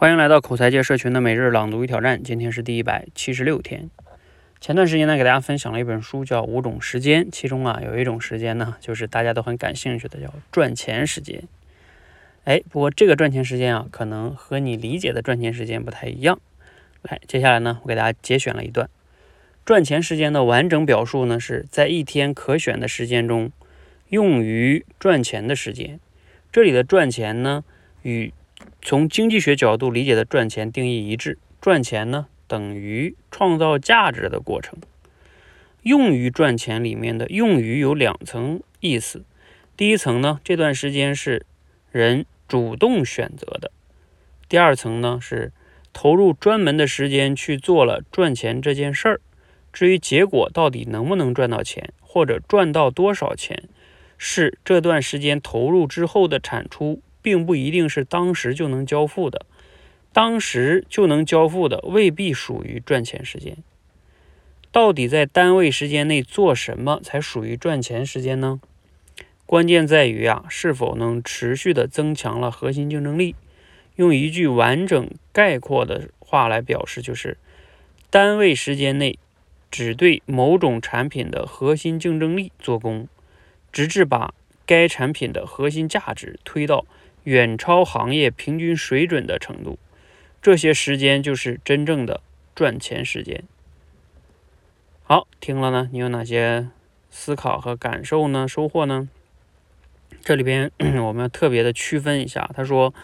欢迎来到口才界社群的每日朗读与挑战，今天是第一百七十六天。前段时间呢，给大家分享了一本书，叫《五种时间》，其中啊有一种时间呢，就是大家都很感兴趣的，叫赚钱时间。哎，不过这个赚钱时间啊，可能和你理解的赚钱时间不太一样。来，接下来呢，我给大家节选了一段赚钱时间的完整表述呢，是在一天可选的时间中用于赚钱的时间。这里的赚钱呢，与从经济学角度理解的赚钱定义一致，赚钱呢等于创造价值的过程。用于赚钱里面的用于有两层意思，第一层呢，这段时间是人主动选择的；第二层呢，是投入专门的时间去做了赚钱这件事儿。至于结果到底能不能赚到钱，或者赚到多少钱，是这段时间投入之后的产出。并不一定是当时就能交付的，当时就能交付的未必属于赚钱时间。到底在单位时间内做什么才属于赚钱时间呢？关键在于啊，是否能持续的增强了核心竞争力。用一句完整概括的话来表示，就是单位时间内只对某种产品的核心竞争力做功，直至把该产品的核心价值推到。远超行业平均水准的程度，这些时间就是真正的赚钱时间。好，听了呢，你有哪些思考和感受呢？收获呢？这里边 我们要特别的区分一下。他说，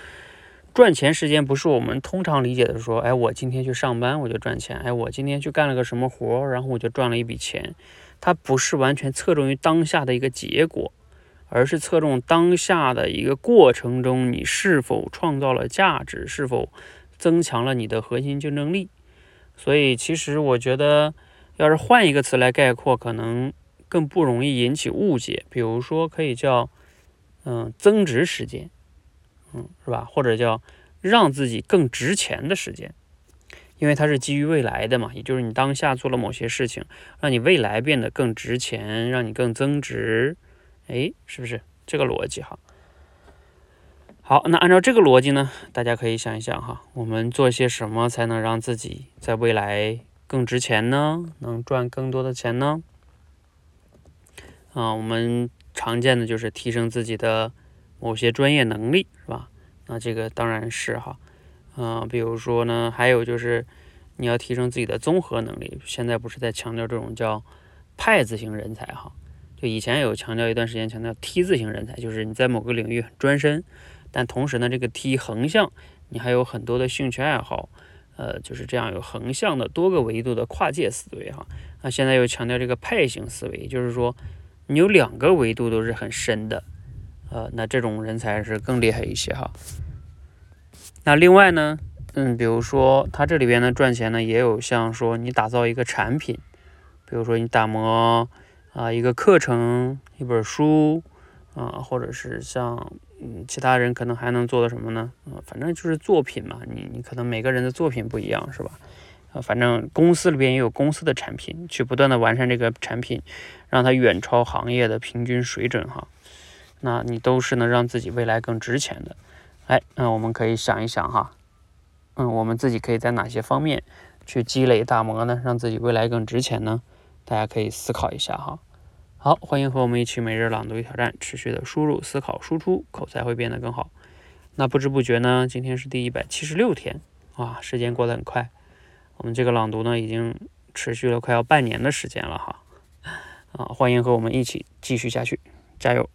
赚钱时间不是我们通常理解的说，哎，我今天去上班我就赚钱，哎，我今天去干了个什么活，然后我就赚了一笔钱。它不是完全侧重于当下的一个结果。而是侧重当下的一个过程中，你是否创造了价值，是否增强了你的核心竞争力。所以，其实我觉得，要是换一个词来概括，可能更不容易引起误解。比如说，可以叫嗯增值时间，嗯是吧？或者叫让自己更值钱的时间，因为它是基于未来的嘛，也就是你当下做了某些事情，让你未来变得更值钱，让你更增值。哎，是不是这个逻辑哈？好，那按照这个逻辑呢，大家可以想一想哈，我们做些什么才能让自己在未来更值钱呢？能赚更多的钱呢？啊，我们常见的就是提升自己的某些专业能力，是吧？那这个当然是哈，嗯，比如说呢，还有就是你要提升自己的综合能力。现在不是在强调这种叫派字型人才哈？就以前有强调一段时间，强调 T 字型人才，就是你在某个领域很专深，但同时呢，这个 T 横向你还有很多的兴趣爱好，呃，就是这样有横向的多个维度的跨界思维哈。那现在又强调这个派型思维，就是说你有两个维度都是很深的，呃，那这种人才是更厉害一些哈。那另外呢，嗯，比如说他这里边呢赚钱呢，也有像说你打造一个产品，比如说你打磨。啊，一个课程，一本书，啊，或者是像嗯，其他人可能还能做的什么呢？啊，反正就是作品嘛。你你可能每个人的作品不一样，是吧？啊，反正公司里边也有公司的产品，去不断的完善这个产品，让它远超行业的平均水准哈。那你都是能让自己未来更值钱的。哎，那我们可以想一想哈，嗯，我们自己可以在哪些方面去积累打磨呢？让自己未来更值钱呢？大家可以思考一下哈。好，欢迎和我们一起每日朗读与挑战，持续的输入、思考、输出，口才会变得更好。那不知不觉呢，今天是第一百七十六天，哇，时间过得很快。我们这个朗读呢，已经持续了快要半年的时间了哈。啊，欢迎和我们一起继续下去，加油！